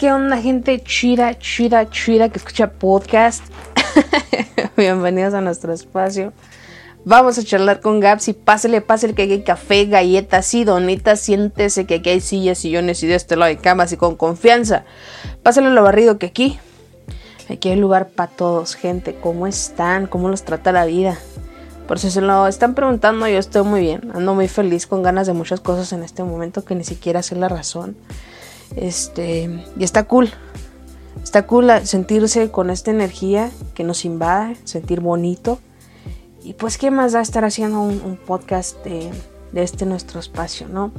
¿Qué onda gente chida, chida, chida que escucha podcast? Bienvenidos a nuestro espacio. Vamos a charlar con Gaps y pásale, pásale que aquí hay café, galletas y donitas. Siéntese que aquí hay sillas, sillones y de este lado hay camas y con confianza. Pásale lo barrido que aquí. Aquí hay lugar para todos, gente. ¿Cómo están? ¿Cómo los trata la vida? Por si se lo están preguntando, yo estoy muy bien. Ando muy feliz, con ganas de muchas cosas en este momento que ni siquiera sé la razón. Este, y está cool. Está cool sentirse con esta energía que nos invade, sentir bonito. Y pues, ¿qué más da estar haciendo un, podcast de, este nuestro espacio, no?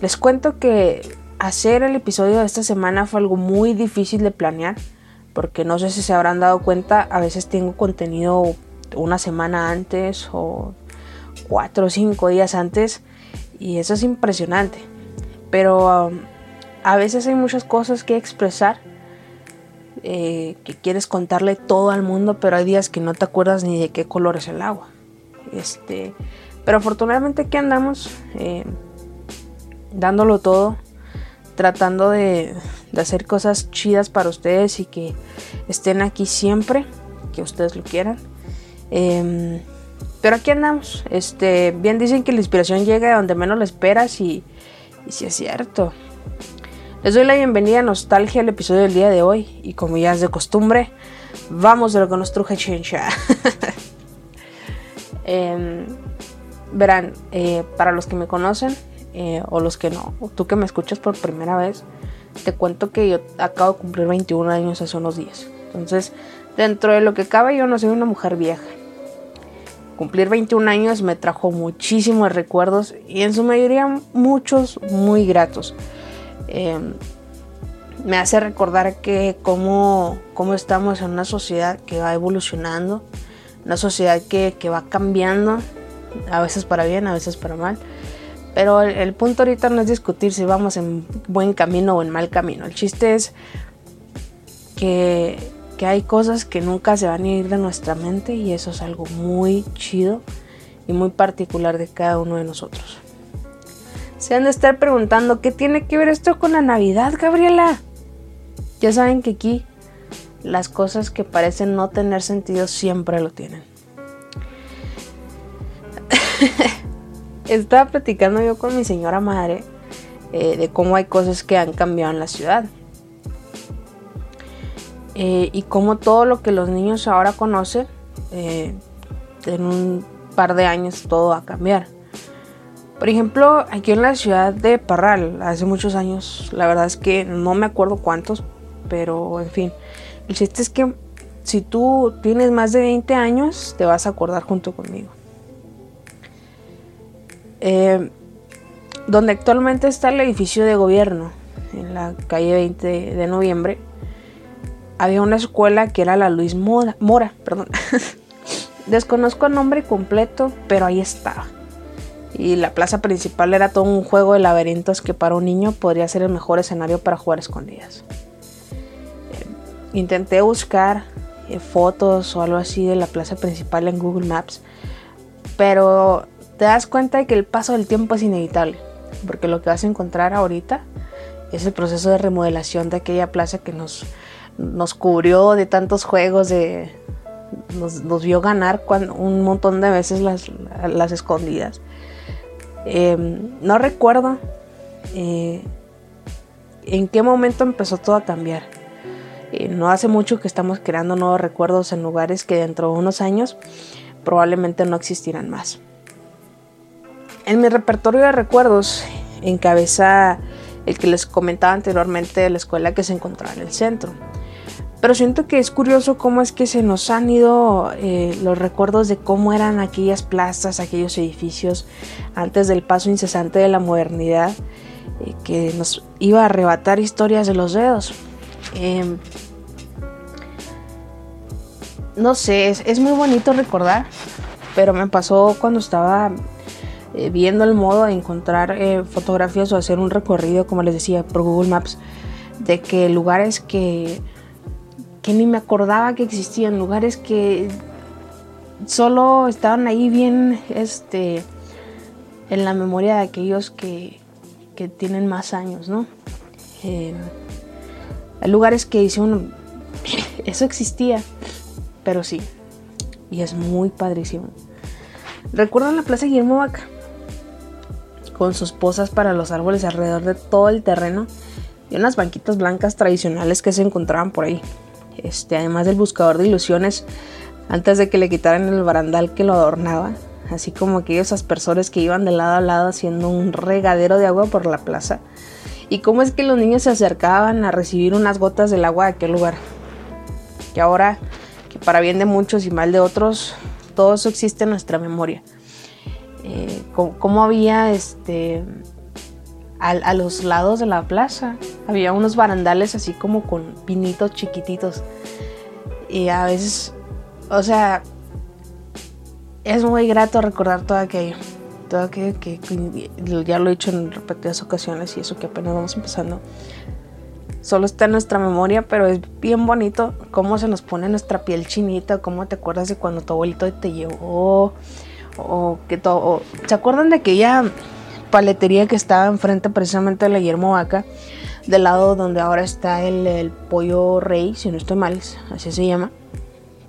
Les cuento que hacer el episodio de esta semana fue algo muy difícil de planear. Porque no sé si se habrán dado cuenta, a veces tengo contenido una semana antes o cuatro o cinco días antes. Y eso es impresionante. Pero um, a veces hay muchas cosas que expresar, eh, que quieres contarle todo al mundo, pero hay días que no te acuerdas ni de qué color es el agua. Este, pero afortunadamente aquí andamos eh, dándolo todo, tratando de, hacer cosas chidas para ustedes y que estén aquí siempre, que ustedes lo quieran. Em, pero aquí andamos. Este, bien dicen que la inspiración llega donde menos la esperas y, y si es cierto. Les doy la bienvenida a Nostalgia al episodio del día de hoy y como ya es de costumbre, vamos de lo que nos truje chincha. Em, verán, eh, para los que me conocen eh, o los que no, tú que me escuchas por primera vez, te cuento que yo acabo de cumplir 21 años hace unos días. Entonces, dentro de lo que cabe, yo no soy una mujer vieja. Cumplir 21 años me trajo muchísimos recuerdos y en su mayoría muchos muy gratos. Em, me hace recordar que cómo, estamos en una sociedad que va evolucionando, una sociedad que, va cambiando, a veces para bien, a veces para mal. Pero el, punto ahorita no es discutir si vamos en buen camino o en mal camino. El chiste es que, que hay cosas que nunca se van a ir de nuestra mente y eso es algo muy chido y muy particular de cada uno de nosotros. Se han de estar preguntando, ¿qué tiene que ver esto con la Navidad, Gabriela? Ya saben que aquí las cosas que parecen no tener sentido siempre lo tienen. Estaba platicando yo con mi señora madre eh, de cómo hay cosas que han cambiado en la ciudad. Eh, y cómo todo lo que los niños ahora conocen, eh, en un par de años todo va a cambiar. Por ejemplo, aquí en la ciudad de Parral, hace muchos años, la verdad es que no me acuerdo cuántos, pero en fin, el chiste es que si tú tienes más de 20 años, te vas a acordar junto conmigo. Eh, donde actualmente está el edificio de gobierno, en la calle 20 de noviembre, había una escuela que era la Luis Mora, Mora perdón. Desconozco el nombre completo, pero ahí estaba y la plaza principal era todo un juego de laberintos que para un niño podría ser el mejor escenario para jugar escondidas. Eh, intenté buscar eh, fotos o algo así de la plaza principal en Google Maps, pero te das cuenta de que el paso del tiempo es inevitable, porque lo que vas a encontrar ahorita es el proceso de remodelación de aquella plaza que nos, nos cubrió de tantos juegos, de, nos, vio ganar un montón de veces las, las escondidas. Em, no recuerdo eh, en qué momento empezó todo a cambiar. Eh, no hace mucho que estamos creando nuevos recuerdos en lugares que dentro de unos años probablemente no existirán más. En mi repertorio de recuerdos encabeza el que les comentaba anteriormente de la escuela que se encontraba en el centro. Pero siento que es curioso cómo es que se nos han ido eh, los recuerdos de cómo eran aquellas plazas, aquellos edificios antes del paso incesante de la modernidad eh, que nos iba a arrebatar historias de los dedos. Em, no sé, es, muy bonito recordar, pero me pasó cuando estaba eh, viendo el modo de encontrar fotografías o hacer un recorrido, como les decía, por Google Maps, de que lugares que que ni me acordaba que existían, lugares que solo estaban ahí bien este, en la memoria de aquellos que, tienen más años, ¿no? Eh, Hay lugares que dice eso existía, pero sí, y es muy padrísimo. ¿Recuerdan la Plaza Guillermo Vaca? Con sus posas para los árboles alrededor de todo el terreno y unas banquitas blancas tradicionales que se encontraban por ahí. Este, además del buscador de ilusiones, antes de que le quitaran el barandal que lo adornaba, así como aquellos aspersores que iban de lado a lado haciendo un regadero de agua por la plaza. Y cómo es que los niños se acercaban a recibir unas gotas del agua de aquel lugar. Que ahora, para bien de muchos y mal de otros, todo eso existe en nuestra memoria. Eh, cómo, había este a, los lados de la plaza. Había unos barandales así como con pinitos chiquititos. Y a veces o sea es muy grato recordar todo aquello. Todo aquello que, ya lo he dicho en repetidas ocasiones y eso que apenas vamos empezando. Solo está en nuestra memoria, pero es bien bonito cómo se nos pone nuestra piel chinita, cómo te acuerdas de cuando tu abuelito te llevó, o que todo. ¿Se acuerdan de aquella paletería que estaba enfrente precisamente de la Guillermo Vaca? Del lado donde ahora está el, pollo rey, si no estoy mal, así se llama.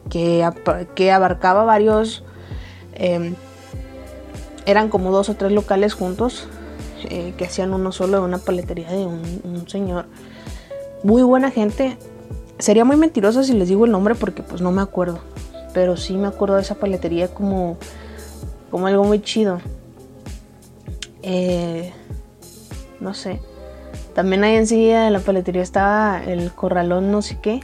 Que, que abarcaba varios. Em, eran como dos o tres locales juntos. Eh, que hacían uno solo de una paletería de un señor muy buena gente. Sería muy mentiroso si les digo el nombre porque pues no me acuerdo. Pero sí me acuerdo de esa paletería como, como algo muy chido. Eh, no sé. También ahí enseguida de la paletería estaba el corralón no sé qué.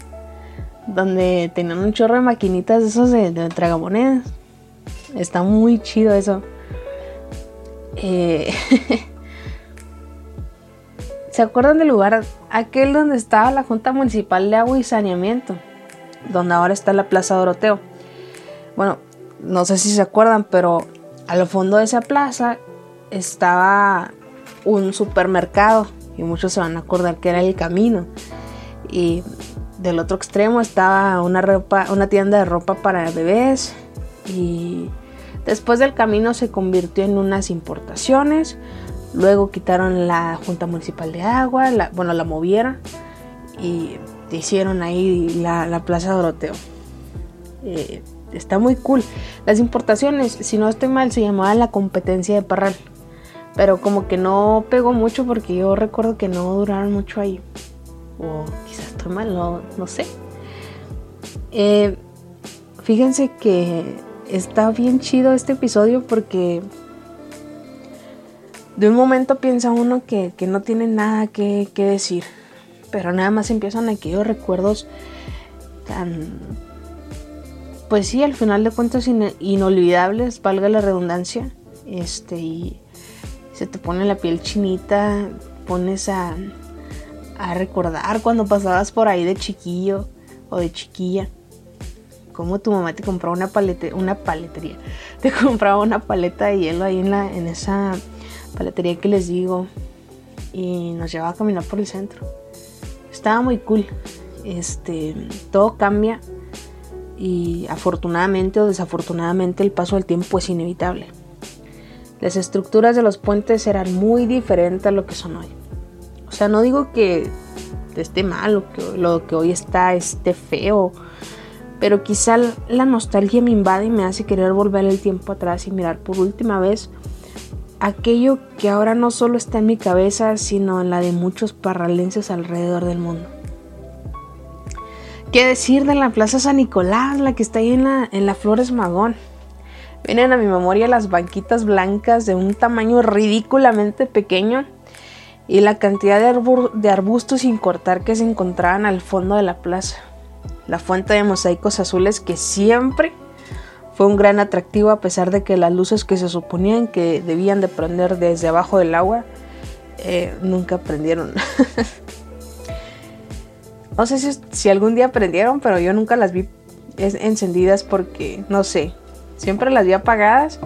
Donde tenían un chorro de maquinitas esos de, de tragamonedas. Está muy chido eso. Eh, ¿Se acuerdan del lugar aquel donde estaba la Junta Municipal de Agua y Saneamiento? Donde ahora está la Plaza Doroteo. Bueno, no sé si se acuerdan, pero al fondo de esa plaza estaba un supermercado y muchos se van a acordar que era el camino. Y del otro extremo estaba una, ropa, una tienda de ropa para bebés y después del camino se convirtió en unas importaciones Luego quitaron la Junta Municipal de Agua, bueno, la movieron y hicieron ahí la, Plaza Doroteo. Eh, está muy cool. Las importaciones, si no estoy mal, se llamaba la competencia de Parral. Pero como que no pegó mucho porque yo recuerdo que no duraron mucho ahí. O quizás estoy mal, no, sé. Eh, fíjense que está bien chido este episodio porque de un momento piensa uno que, no tiene nada que, decir, pero nada más empiezan aquellos recuerdos tan, pues sí, al final de cuentas inolvidables, valga la redundancia, este, y se te pone la piel chinita, pones a, a recordar cuando pasabas por ahí de chiquillo o de chiquilla cómo tu mamá te compraba una paleta, una paletería, te compraba una paleta de hielo ahí en la, en esa paletería que les digo y nos llevaba a caminar por el centro. Estaba muy cool. Este, todo cambia y afortunadamente o desafortunadamente el paso del tiempo es inevitable. Las estructuras de los puentes eran muy diferentes a lo que son hoy. O sea, no digo que esté mal o que lo que hoy está esté feo, pero quizá la nostalgia me invade y me hace querer volver el tiempo atrás y mirar por última vez aquello que ahora no solo está en mi cabeza, sino en la de muchos parralenses alrededor del mundo. ¿Qué decir de la Plaza San Nicolás, la que está ahí en la, en la Flores Magón? Vienen a mi memoria las banquitas blancas de un tamaño ridículamente pequeño y la cantidad de, arbustos sin cortar que se encontraban al fondo de la plaza. La fuente de mosaicos azules que siempre fue un gran atractivo a pesar de que las luces que se suponían que debían de prender desde abajo del agua eh, nunca prendieron. no sé si, algún día prendieron, pero yo nunca las vi encendidas porque, no sé, siempre las vi apagadas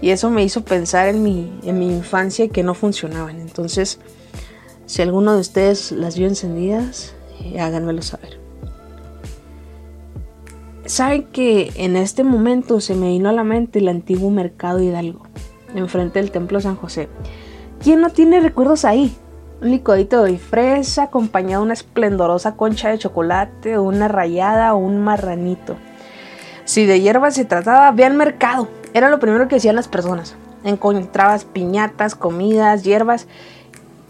y eso me hizo pensar en mi, en mi infancia que no funcionaban. Entonces, si alguno de ustedes las vio encendidas, eh, háganmelo saber. Saben que en este momento se me vino a la mente el antiguo mercado Hidalgo, enfrente del templo San José. ¿Quién no tiene recuerdos ahí? un licuadito de fresa acompañado de una esplendorosa concha de chocolate, una rayada o un marranito. Si de hierbas se trataba, ve al mercado. Era lo primero que hacían las personas. Encontrabas piñatas, comidas, hierbas.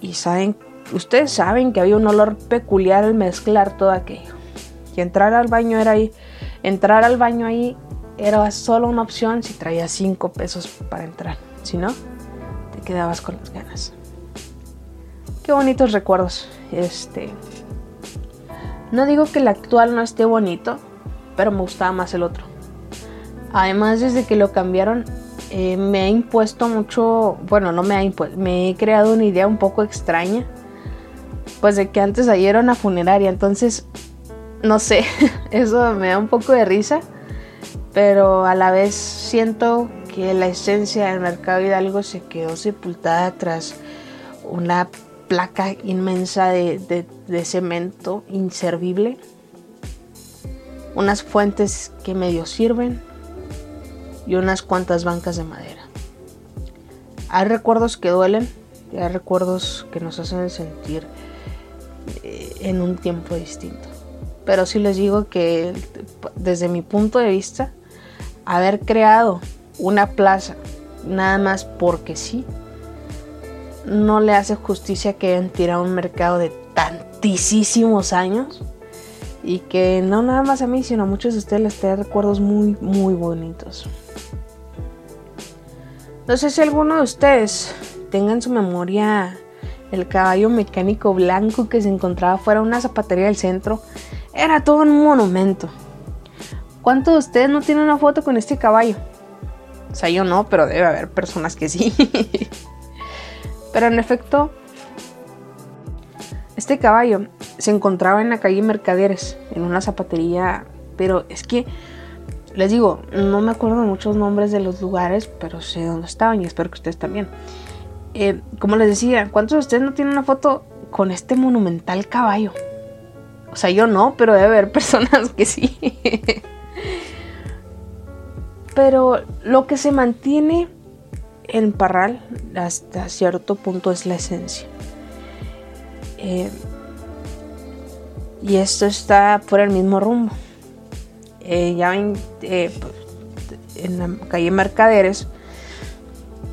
Y saben, ustedes saben que había un olor peculiar al mezclar todo aquello. Y entrar al baño era ahí. Entrar al baño ahí era solo una opción si traías 5 pesos para entrar. Si no, te quedabas con las ganas. Qué bonitos recuerdos. Este. No digo que el actual no esté bonito, pero me gustaba más el otro. Además, desde que lo cambiaron, eh, me ha impuesto mucho. Bueno, no me ha impuesto. Me he creado una idea un poco extraña. Pues de que antes ahí era una funeraria. Entonces, no sé. Eso me da un poco de risa. Pero a la vez siento que la esencia del mercado Hidalgo se quedó sepultada tras una placa inmensa de, cemento inservible, unas fuentes que medio sirven y unas cuantas bancas de madera. Hay recuerdos que duelen y hay recuerdos que nos hacen sentir eh, en un tiempo distinto. Pero sí les digo que desde mi punto de vista, haber creado una plaza nada más porque sí, no le hace justicia que hayan tirado un mercado de tantísimos años y que no nada más a mí, sino a muchos de ustedes les trae recuerdos muy, muy bonitos. No sé si alguno de ustedes tenga en su memoria el caballo mecánico blanco que se encontraba fuera de una zapatería del centro. Era todo un monumento. ¿Cuántos de ustedes no tienen una foto con este caballo? O sea, yo no, pero debe haber personas que sí. Pero en efecto, este caballo se encontraba en la calle Mercaderes, en una zapatería, pero es que, les digo, no me acuerdo muchos nombres de los lugares, pero sé dónde estaban y espero que ustedes también. Eh, como les decía, ¿cuántos de ustedes no tienen una foto con este monumental caballo? O sea, yo no, pero debe haber personas que sí. pero lo que se mantiene en Parral hasta cierto punto es la esencia. Eh, y esto está por el mismo rumbo. Eh, ya ven, eh, en la calle Mercaderes,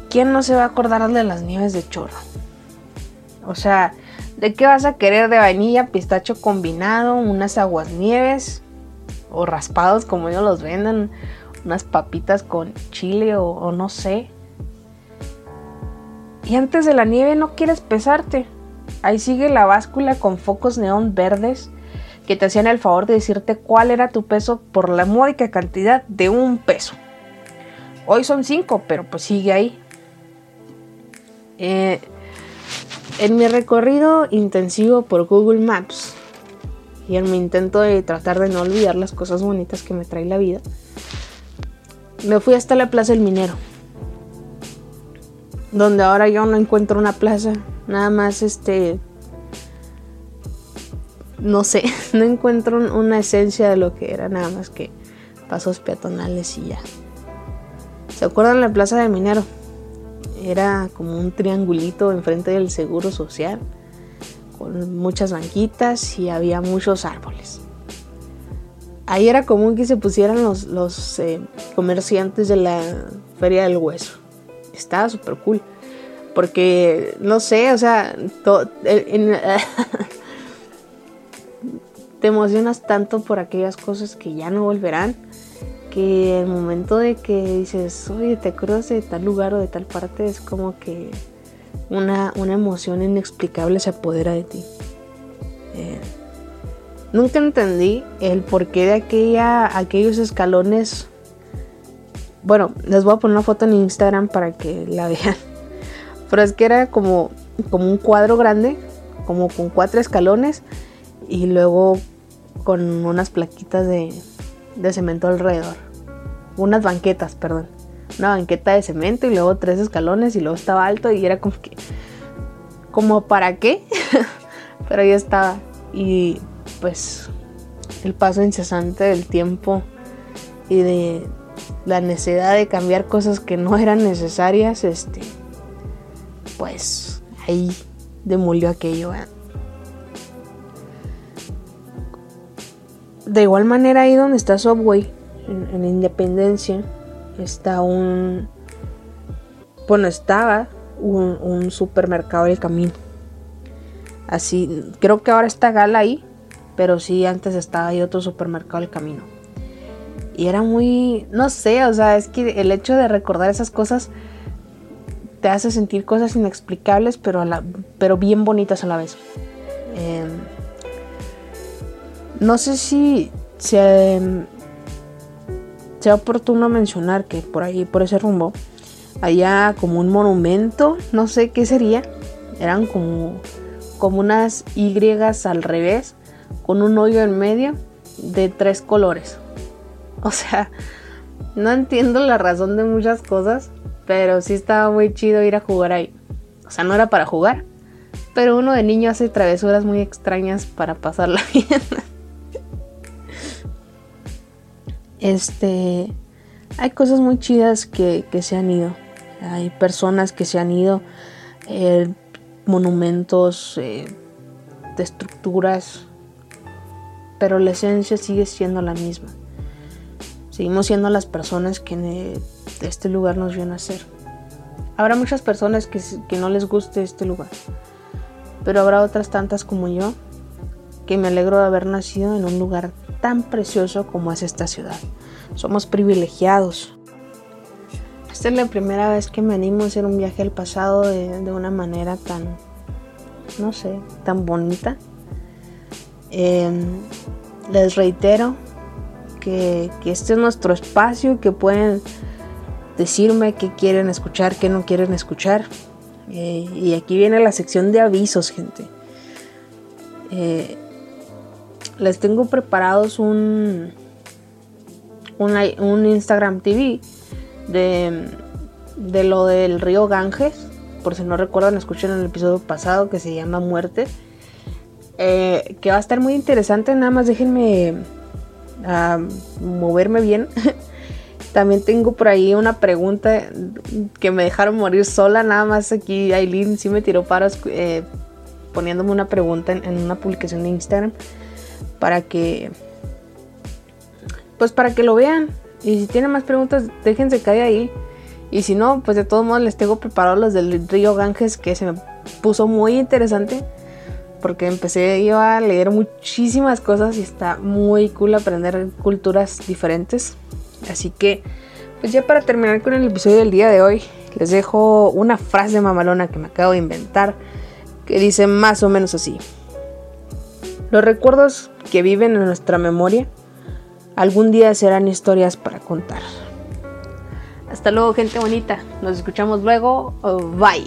¿quién no se va a acordar de las nieves de chorro? O sea, ¿de qué vas a querer de vainilla, pistacho combinado, unas aguas nieves o raspados como ellos los venden, unas papitas con chile o no sé? Y antes de la nieve no quieres pesarte. Ahí sigue la báscula con focos neón verdes que te hacían el favor de decirte cuál era tu peso por la módica cantidad de un peso. Hoy son cinco, pero pues sigue ahí. Eh, en mi recorrido intensivo por Google Maps y en mi intento de tratar de no olvidar las cosas bonitas que me trae la vida, me fui hasta la Plaza del Minero donde ahora yo no encuentro una plaza, nada más este, no sé, no encuentro una esencia de lo que era, nada más que pasos peatonales y ya. ¿Se acuerdan la plaza de Minero? Era como un triangulito enfrente del seguro social, con muchas banquitas y había muchos árboles. Ahí era común que se pusieran los, los eh, comerciantes de la feria del hueso estaba súper cool. Porque, no sé, o sea, te emocionas tanto por aquellas cosas que ya no volverán, que el momento de que dices, oye, te acuerdas de tal lugar o de tal parte, es como que una, emoción inexplicable se apodera de ti. Eh, nunca entendí el porqué de aquella, aquellos escalones bueno, les voy a poner una foto en Instagram para que la vean. Pero es que era como, como un cuadro grande, como con cuatro escalones y luego con unas plaquitas de, de cemento alrededor. Unas banquetas, perdón. Una banqueta de cemento y luego tres escalones y luego estaba alto y era como que... ¿Como para qué? Pero ya estaba. Y pues el paso incesante del tiempo y de, la necesidad de cambiar cosas que no eran necesarias, este, pues ahí demolió aquello. ¿eh? De igual manera ahí donde está Subway, en, Independencia, está un... Bueno, estaba un, supermercado del camino. Así, creo que ahora está Gala ahí, pero sí antes estaba ahí otro supermercado del camino. Y era muy, no sé, o sea, es que el hecho de recordar esas cosas te hace sentir cosas inexplicables, pero, la, pero bien bonitas a la vez. Em, no sé si sea, oportuno mencionar que por ahí, por ese rumbo, había como un monumento, no sé qué sería. Eran como, como unas Y al revés, con un hoyo en medio de tres colores. O sea, no entiendo la razón de muchas cosas, pero sí estaba muy chido ir a jugar ahí. O sea, no era para jugar, pero uno de niño hace travesuras muy extrañas para pasarla bien. Este, hay cosas muy chidas que, se han ido. Hay personas que se han ido, eh, monumentos, eh, estructuras, pero la esencia sigue siendo la misma. Seguimos siendo las personas que este lugar nos vio nacer. Habrá muchas personas que, que no les guste este lugar, pero habrá otras tantas como yo que me alegro de haber nacido en un lugar tan precioso como es esta ciudad. Somos privilegiados. Esta es la primera vez que me animo a hacer un viaje al pasado de, de una manera tan, no sé, tan bonita. Eh, les reitero que, este es nuestro espacio, que pueden decirme qué quieren escuchar, qué no quieren escuchar. Eh, y aquí viene la sección de avisos, gente. Eh, les tengo preparados un, un, Instagram TV de, de, lo del río Ganges. Por si no recuerdan, escuchen el episodio pasado que se llama Muerte. Eh, que va a estar muy interesante. Nada más déjenme a moverme bien. También tengo por ahí una pregunta que me dejaron morir sola. Nada más aquí Aileen sí me tiró paros eh, poniéndome una pregunta en, una publicación de Instagram para que pues para que lo vean. Y si tienen más preguntas, déjense caer ahí. Y si no, pues de todos modos les tengo preparados los del río Ganges que se me puso muy interesante porque empecé yo a leer muchísimas cosas y está muy cool aprender culturas diferentes. Así que, pues ya para terminar con el episodio del día de hoy, les dejo una frase mamalona que me acabo de inventar, que dice más o menos así. Los recuerdos que viven en nuestra memoria algún día serán historias para contar. Hasta luego, gente bonita. Nos escuchamos luego. Bye.